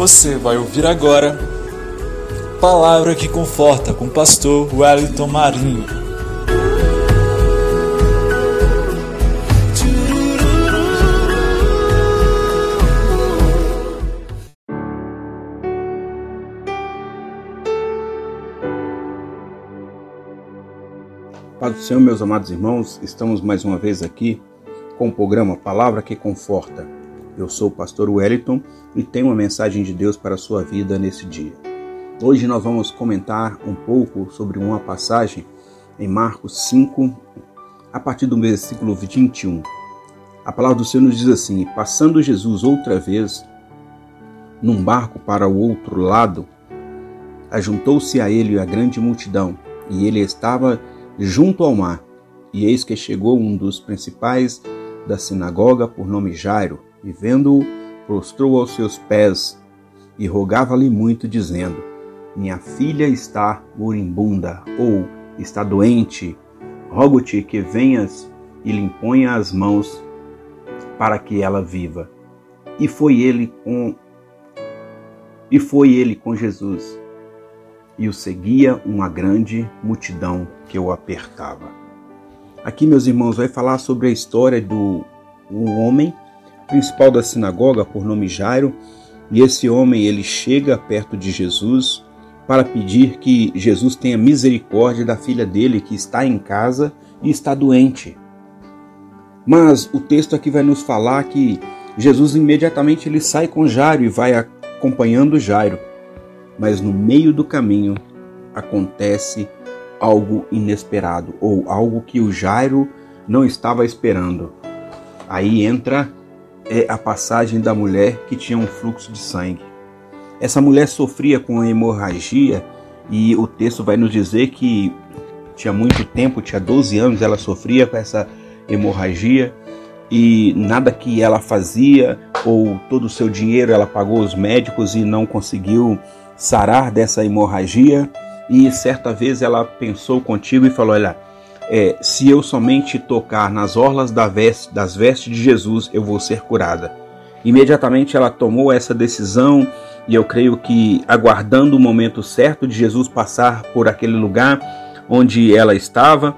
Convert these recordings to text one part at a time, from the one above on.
Você vai ouvir agora Palavra que Conforta com o pastor Wellington Marinho. Paz do Senhor, meus amados irmãos, estamos mais uma vez aqui com o programa Palavra que Conforta. Eu sou o pastor Wellington e tenho uma mensagem de Deus para a sua vida nesse dia. Hoje nós vamos comentar um pouco sobre uma passagem em Marcos 5, a partir do versículo 21. A palavra do Senhor nos diz assim: Passando Jesus outra vez num barco para o outro lado, ajuntou-se a ele a grande multidão, e ele estava junto ao mar. E eis que chegou um dos principais da sinagoga, por nome Jairo, e vendo-o, prostrou aos seus pés e rogava-lhe muito, dizendo: Minha filha está moribunda, ou está doente. Rogo-te que venhas e lhe imponha as mãos para que ela viva. E foi ele com e foi ele com Jesus. E o seguia uma grande multidão que o apertava. Aqui, meus irmãos, vai falar sobre a história do um homem principal da sinagoga, por nome Jairo, e esse homem ele chega perto de Jesus para pedir que Jesus tenha misericórdia da filha dele que está em casa e está doente. Mas o texto aqui vai nos falar que Jesus imediatamente ele sai com Jairo e vai acompanhando Jairo. Mas no meio do caminho acontece algo inesperado ou algo que o Jairo não estava esperando. Aí entra é, a passagem da mulher que tinha um fluxo de sangue. Essa mulher sofria com hemorragia e o texto vai nos dizer que tinha muito tempo, tinha 12 anos, ela sofria com essa hemorragia e nada que ela fazia ou todo o seu dinheiro ela pagou os médicos e não conseguiu sarar dessa hemorragia. E certa vez ela pensou contigo e falou: Olha, é, se eu somente tocar nas orlas da veste, das vestes de Jesus, eu vou ser curada. Imediatamente ela tomou essa decisão e eu creio que aguardando o momento certo de Jesus passar por aquele lugar onde ela estava,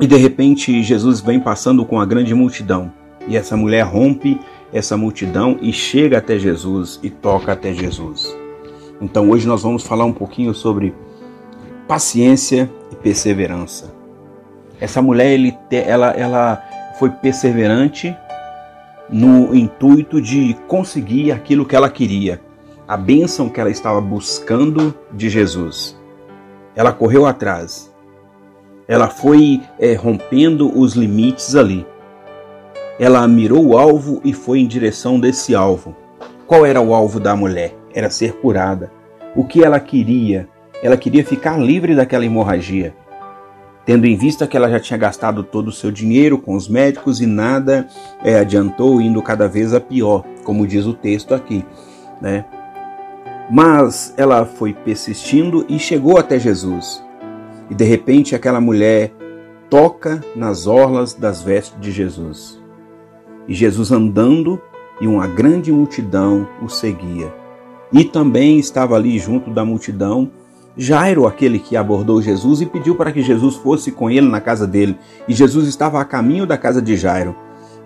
e de repente Jesus vem passando com a grande multidão. E essa mulher rompe essa multidão e chega até Jesus e toca até Jesus. Então hoje nós vamos falar um pouquinho sobre paciência e perseverança. Essa mulher ele, ela, ela foi perseverante no intuito de conseguir aquilo que ela queria, a bênção que ela estava buscando de Jesus. Ela correu atrás, ela foi é, rompendo os limites ali. Ela mirou o alvo e foi em direção desse alvo. Qual era o alvo da mulher? Era ser curada. O que ela queria? Ela queria ficar livre daquela hemorragia tendo em vista que ela já tinha gastado todo o seu dinheiro com os médicos e nada é, adiantou, indo cada vez a pior, como diz o texto aqui, né? Mas ela foi persistindo e chegou até Jesus. E de repente aquela mulher toca nas orlas das vestes de Jesus. E Jesus andando e uma grande multidão o seguia. E também estava ali junto da multidão Jairo, aquele que abordou Jesus e pediu para que Jesus fosse com ele na casa dele. E Jesus estava a caminho da casa de Jairo.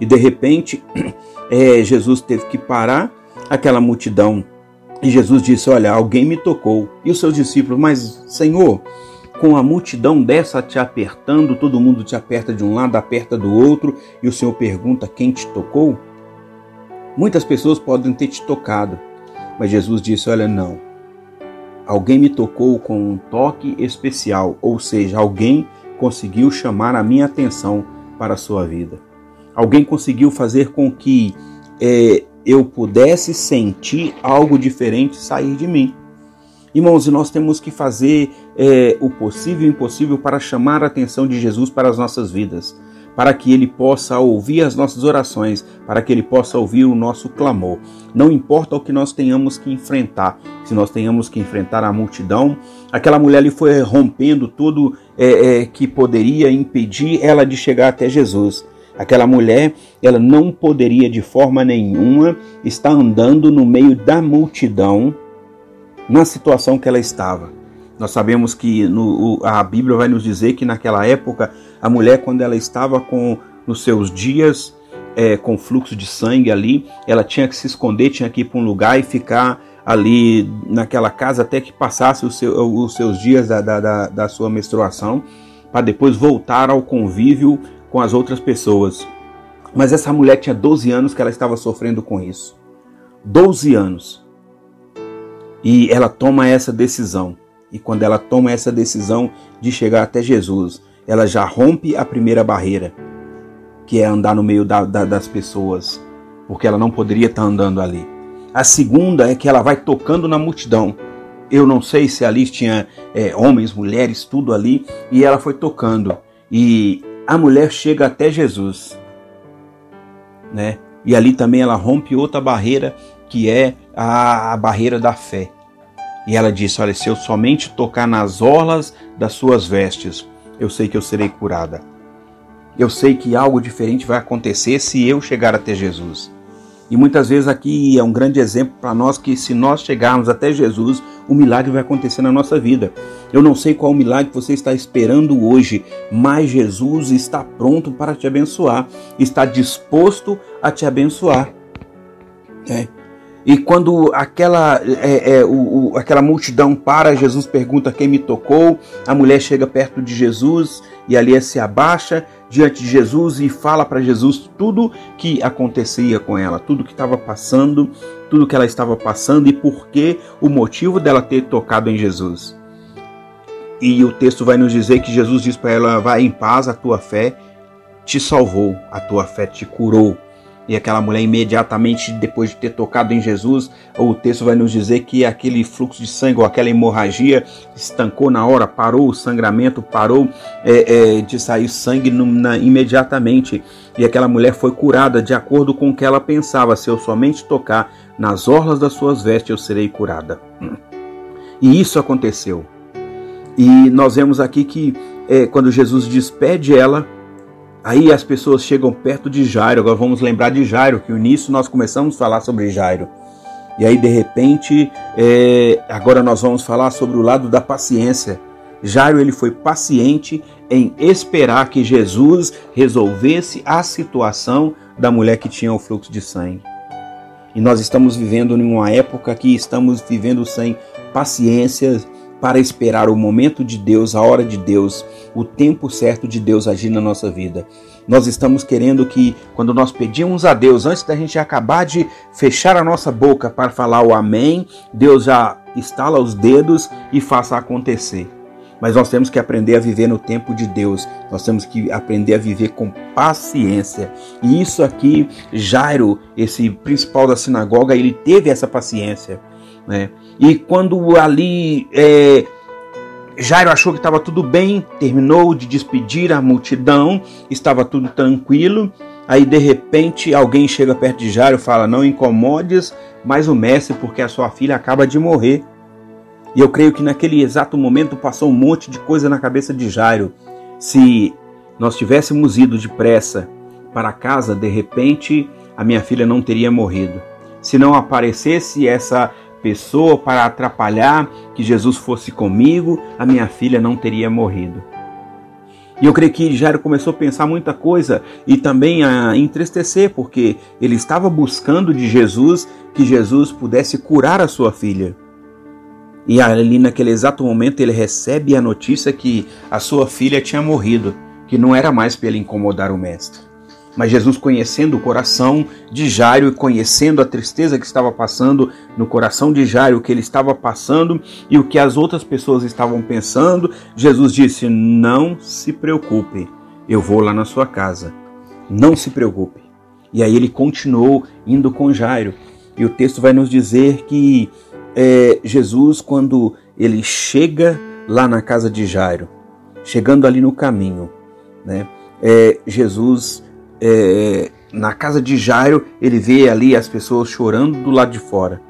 E de repente, é, Jesus teve que parar aquela multidão. E Jesus disse: Olha, alguém me tocou. E os seus discípulos, mas Senhor, com a multidão dessa te apertando, todo mundo te aperta de um lado, aperta do outro, e o Senhor pergunta quem te tocou? Muitas pessoas podem ter te tocado, mas Jesus disse: Olha, não Alguém me tocou com um toque especial, ou seja, alguém conseguiu chamar a minha atenção para a sua vida. Alguém conseguiu fazer com que é, eu pudesse sentir algo diferente sair de mim. Irmãos, nós temos que fazer é, o possível e o impossível para chamar a atenção de Jesus para as nossas vidas para que ele possa ouvir as nossas orações, para que ele possa ouvir o nosso clamor. Não importa o que nós tenhamos que enfrentar, se nós tenhamos que enfrentar a multidão, aquela mulher ali foi rompendo tudo é, é, que poderia impedir ela de chegar até Jesus. Aquela mulher, ela não poderia de forma nenhuma estar andando no meio da multidão na situação que ela estava. Nós sabemos que no, a Bíblia vai nos dizer que naquela época a mulher, quando ela estava com nos seus dias é, com fluxo de sangue ali, ela tinha que se esconder, tinha que ir para um lugar e ficar ali naquela casa até que passasse seu, os seus dias da, da, da sua menstruação, para depois voltar ao convívio com as outras pessoas. Mas essa mulher tinha 12 anos que ela estava sofrendo com isso. 12 anos. E ela toma essa decisão. E quando ela toma essa decisão de chegar até Jesus, ela já rompe a primeira barreira, que é andar no meio da, da, das pessoas, porque ela não poderia estar andando ali. A segunda é que ela vai tocando na multidão. Eu não sei se ali tinha é, homens, mulheres, tudo ali, e ela foi tocando. E a mulher chega até Jesus, né? E ali também ela rompe outra barreira que é a, a barreira da fé. E ela disse: Olha, se eu somente tocar nas orlas das suas vestes, eu sei que eu serei curada. Eu sei que algo diferente vai acontecer se eu chegar até Jesus. E muitas vezes aqui é um grande exemplo para nós que se nós chegarmos até Jesus, o milagre vai acontecer na nossa vida. Eu não sei qual milagre você está esperando hoje, mas Jesus está pronto para te abençoar, está disposto a te abençoar. É. E quando aquela, é, é, o, o, aquela multidão para, Jesus pergunta quem me tocou, a mulher chega perto de Jesus e ali se abaixa diante de Jesus e fala para Jesus tudo que acontecia com ela, tudo que estava passando, tudo que ela estava passando e por que o motivo dela ter tocado em Jesus. E o texto vai nos dizer que Jesus diz para ela: Vai em paz, a tua fé te salvou, a tua fé te curou. E aquela mulher, imediatamente depois de ter tocado em Jesus, o texto vai nos dizer que aquele fluxo de sangue ou aquela hemorragia estancou na hora, parou o sangramento, parou é, é, de sair sangue no, na, imediatamente. E aquela mulher foi curada de acordo com o que ela pensava: se eu somente tocar nas orlas das suas vestes, eu serei curada. E isso aconteceu. E nós vemos aqui que é, quando Jesus despede ela, Aí as pessoas chegam perto de Jairo. Agora vamos lembrar de Jairo, que no início nós começamos a falar sobre Jairo. E aí de repente, é, agora nós vamos falar sobre o lado da paciência. Jairo ele foi paciente em esperar que Jesus resolvesse a situação da mulher que tinha o fluxo de sangue. E nós estamos vivendo em uma época que estamos vivendo sem paciência, para esperar o momento de Deus, a hora de Deus, o tempo certo de Deus agir na nossa vida. Nós estamos querendo que, quando nós pedimos a Deus, antes da gente acabar de fechar a nossa boca para falar o Amém, Deus já estala os dedos e faça acontecer. Mas nós temos que aprender a viver no tempo de Deus. Nós temos que aprender a viver com paciência. E isso aqui, Jairo, esse principal da sinagoga, ele teve essa paciência. Né? E quando ali é, Jairo achou que estava tudo bem, terminou de despedir a multidão, estava tudo tranquilo. Aí de repente alguém chega perto de Jairo e fala: Não incomodes mais o mestre, porque a sua filha acaba de morrer. E eu creio que naquele exato momento passou um monte de coisa na cabeça de Jairo. Se nós tivéssemos ido depressa para casa, de repente a minha filha não teria morrido. Se não aparecesse essa pessoa para atrapalhar que Jesus fosse comigo, a minha filha não teria morrido. E eu creio que Jairo começou a pensar muita coisa e também a entristecer, porque ele estava buscando de Jesus que Jesus pudesse curar a sua filha. E ali naquele exato momento ele recebe a notícia que a sua filha tinha morrido, que não era mais para ele incomodar o mestre. Mas Jesus, conhecendo o coração de Jairo e conhecendo a tristeza que estava passando no coração de Jairo, o que ele estava passando e o que as outras pessoas estavam pensando, Jesus disse: Não se preocupe, eu vou lá na sua casa. Não se preocupe. E aí ele continuou indo com Jairo. E o texto vai nos dizer que é, Jesus, quando ele chega lá na casa de Jairo, chegando ali no caminho, né, é, Jesus é, na casa de Jairo, ele vê ali as pessoas chorando do lado de fora.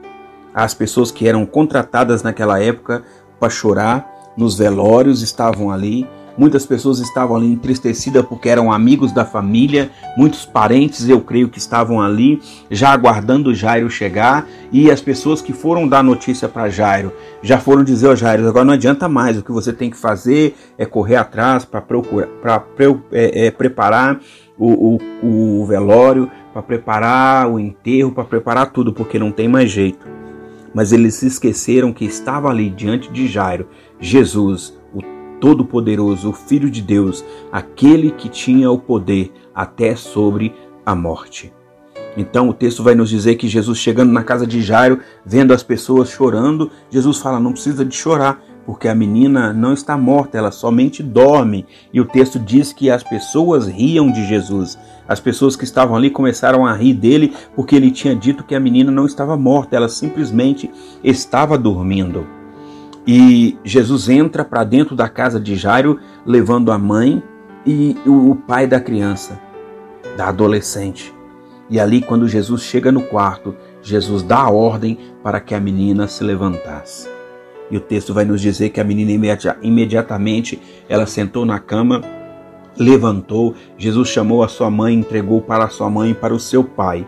As pessoas que eram contratadas naquela época para chorar nos velórios estavam ali. Muitas pessoas estavam ali entristecidas porque eram amigos da família, muitos parentes, eu creio que estavam ali já aguardando Jairo chegar, e as pessoas que foram dar notícia para Jairo já foram dizer ao Jairo: agora não adianta mais, o que você tem que fazer é correr atrás para procurar, para é, é, preparar o, o, o velório, para preparar o enterro, para preparar tudo, porque não tem mais jeito. Mas eles se esqueceram que estava ali diante de Jairo, Jesus, o Todo-Poderoso, o Filho de Deus, aquele que tinha o poder até sobre a morte. Então o texto vai nos dizer que Jesus chegando na casa de Jairo, vendo as pessoas chorando, Jesus fala: não precisa de chorar, porque a menina não está morta, ela somente dorme. E o texto diz que as pessoas riam de Jesus. As pessoas que estavam ali começaram a rir dele porque ele tinha dito que a menina não estava morta, ela simplesmente estava dormindo. E Jesus entra para dentro da casa de Jairo, levando a mãe e o pai da criança, da adolescente. E ali, quando Jesus chega no quarto, Jesus dá a ordem para que a menina se levantasse. E o texto vai nos dizer que a menina imediatamente ela sentou na cama, levantou, Jesus chamou a sua mãe, entregou para a sua mãe e para o seu pai.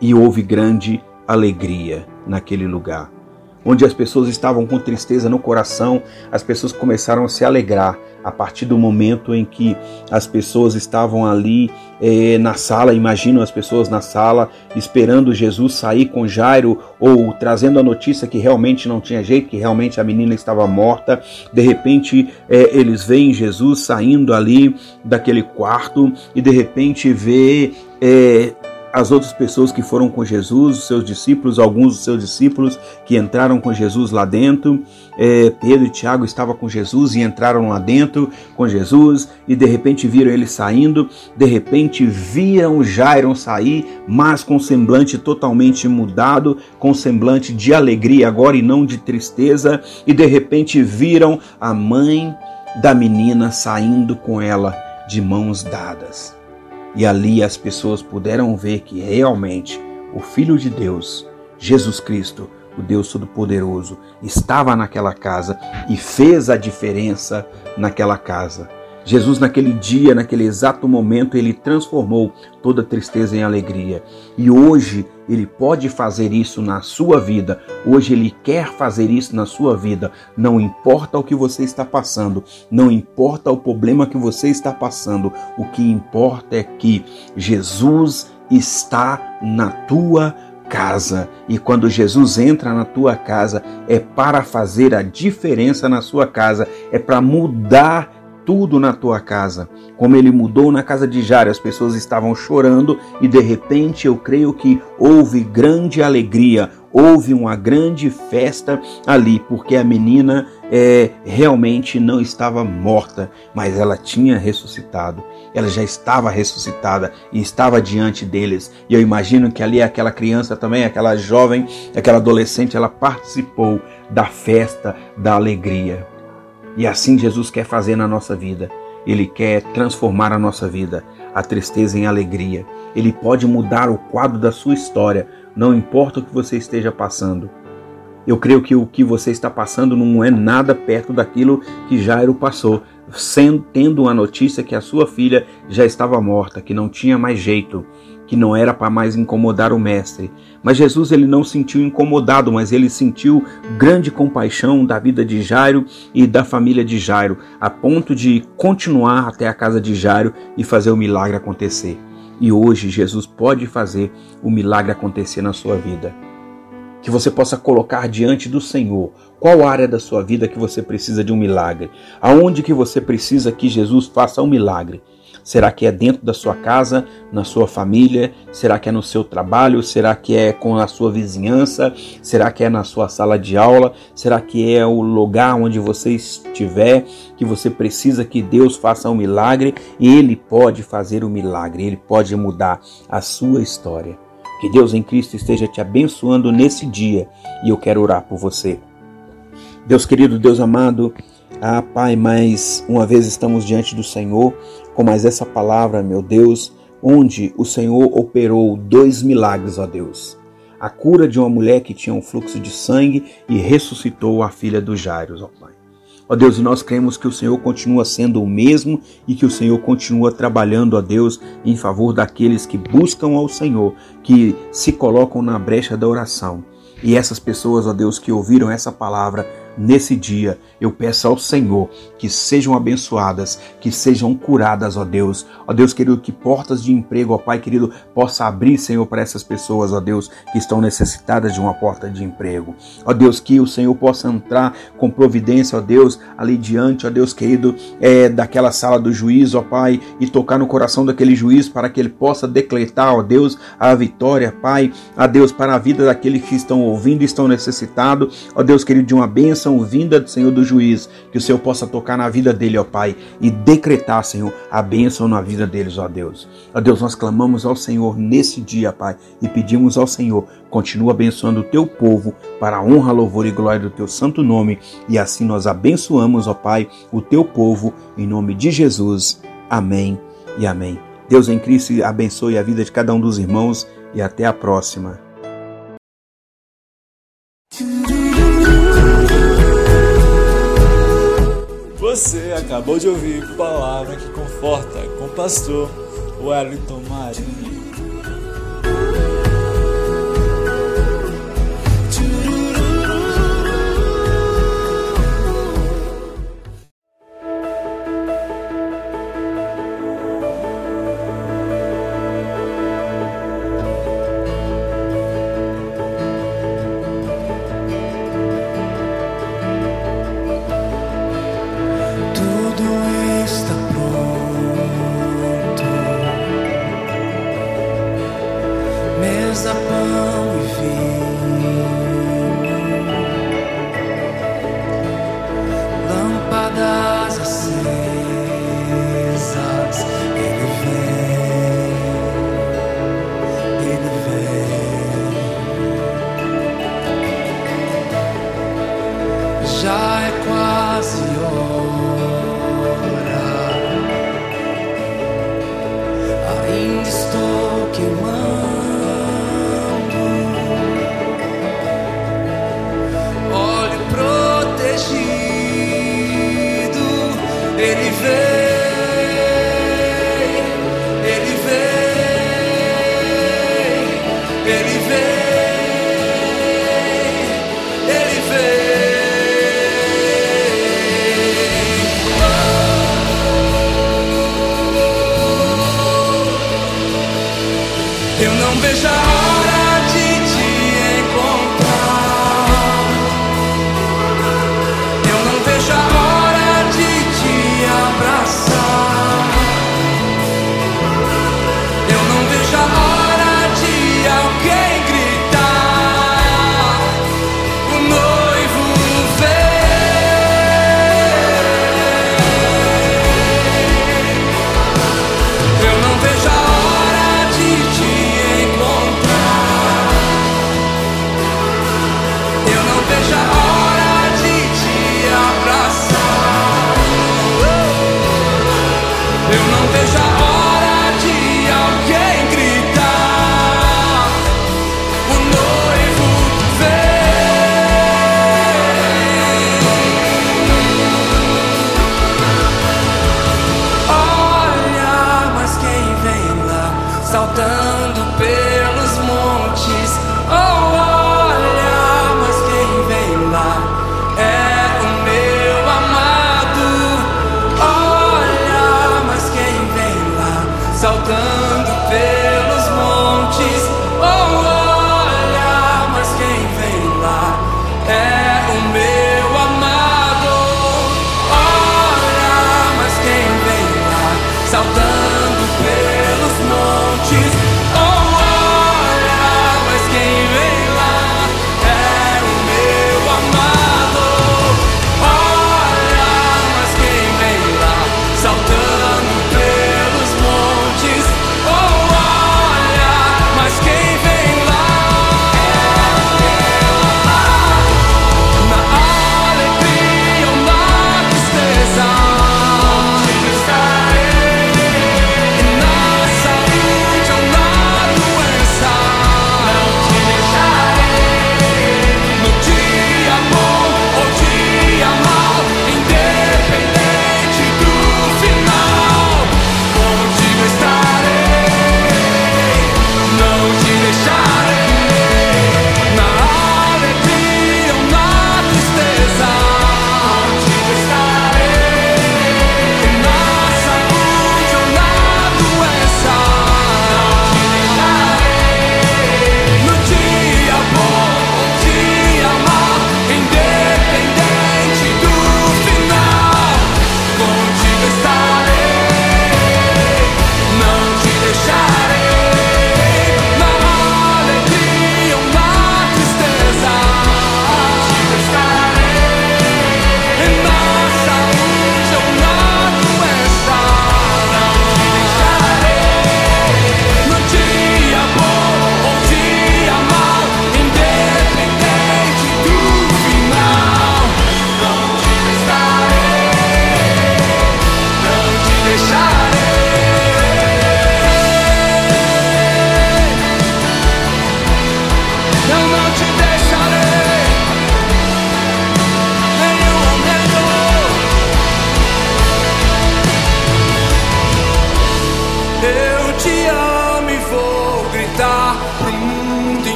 E houve grande alegria naquele lugar onde as pessoas estavam com tristeza no coração, as pessoas começaram a se alegrar a partir do momento em que as pessoas estavam ali eh, na sala, imaginam as pessoas na sala esperando Jesus sair com Jairo ou trazendo a notícia que realmente não tinha jeito, que realmente a menina estava morta. De repente eh, eles veem Jesus saindo ali daquele quarto e de repente vê eh, as outras pessoas que foram com Jesus, os seus discípulos, alguns dos seus discípulos que entraram com Jesus lá dentro. É, Pedro e Tiago estavam com Jesus e entraram lá dentro com Jesus e de repente viram ele saindo. De repente viram Jairo sair, mas com semblante totalmente mudado, com semblante de alegria agora e não de tristeza. E de repente viram a mãe da menina saindo com ela de mãos dadas. E ali as pessoas puderam ver que realmente o Filho de Deus, Jesus Cristo, o Deus Todo-Poderoso, estava naquela casa e fez a diferença naquela casa. Jesus, naquele dia, naquele exato momento, ele transformou toda tristeza em alegria. E hoje ele pode fazer isso na sua vida. Hoje ele quer fazer isso na sua vida. Não importa o que você está passando, não importa o problema que você está passando. O que importa é que Jesus está na tua casa. E quando Jesus entra na tua casa, é para fazer a diferença na sua casa, é para mudar tudo na tua casa. Como ele mudou na casa de Jairo, as pessoas estavam chorando e de repente eu creio que houve grande alegria, houve uma grande festa ali, porque a menina é, realmente não estava morta, mas ela tinha ressuscitado. Ela já estava ressuscitada e estava diante deles. E eu imagino que ali aquela criança também, aquela jovem, aquela adolescente, ela participou da festa da alegria. E assim Jesus quer fazer na nossa vida. Ele quer transformar a nossa vida, a tristeza em alegria. Ele pode mudar o quadro da sua história, não importa o que você esteja passando. Eu creio que o que você está passando não é nada perto daquilo que Jairo passou, sendo, tendo a notícia que a sua filha já estava morta, que não tinha mais jeito que não era para mais incomodar o mestre. Mas Jesus ele não sentiu incomodado, mas ele sentiu grande compaixão da vida de Jairo e da família de Jairo, a ponto de continuar até a casa de Jairo e fazer o milagre acontecer. E hoje Jesus pode fazer o milagre acontecer na sua vida. Que você possa colocar diante do Senhor qual área da sua vida que você precisa de um milagre, aonde que você precisa que Jesus faça um milagre. Será que é dentro da sua casa, na sua família? Será que é no seu trabalho? Será que é com a sua vizinhança? Será que é na sua sala de aula? Será que é o lugar onde você estiver que você precisa que Deus faça um milagre? Ele pode fazer o um milagre, Ele pode mudar a sua história. Que Deus em Cristo esteja te abençoando nesse dia e eu quero orar por você. Deus querido, Deus amado, ah, Pai, mais uma vez estamos diante do Senhor com mais essa palavra, meu Deus, onde o Senhor operou dois milagres, ó Deus. A cura de uma mulher que tinha um fluxo de sangue e ressuscitou a filha do Jairo, ó Pai. Ó Deus, e nós cremos que o Senhor continua sendo o mesmo e que o Senhor continua trabalhando, ó Deus, em favor daqueles que buscam ao Senhor, que se colocam na brecha da oração. E essas pessoas, ó Deus, que ouviram essa palavra, nesse dia, eu peço ao Senhor que sejam abençoadas, que sejam curadas, ó Deus. Ó Deus querido, que portas de emprego, ó Pai querido, possa abrir, Senhor, para essas pessoas, ó Deus, que estão necessitadas de uma porta de emprego. Ó Deus, que o Senhor possa entrar com providência, ó Deus, ali diante, ó Deus querido, é, daquela sala do juiz, ó Pai, e tocar no coração daquele juiz para que ele possa decretar, ó Deus, a vitória, Pai, a Deus, para a vida daqueles que estão ouvindo e estão necessitados, ó Deus querido, de uma bênção bênção vinda do Senhor do juiz, que o Senhor possa tocar na vida dele, ó Pai, e decretar, Senhor, a bênção na vida deles, ó Deus. Ó Deus, nós clamamos ao Senhor nesse dia, Pai, e pedimos ao Senhor, continua abençoando o teu povo para a honra, louvor e glória do teu santo nome, e assim nós abençoamos, ó Pai, o teu povo, em nome de Jesus. Amém e amém. Deus em Cristo abençoe a vida de cada um dos irmãos e até a próxima. Você acabou de ouvir Palavra que Conforta com o pastor Wellington Marinho.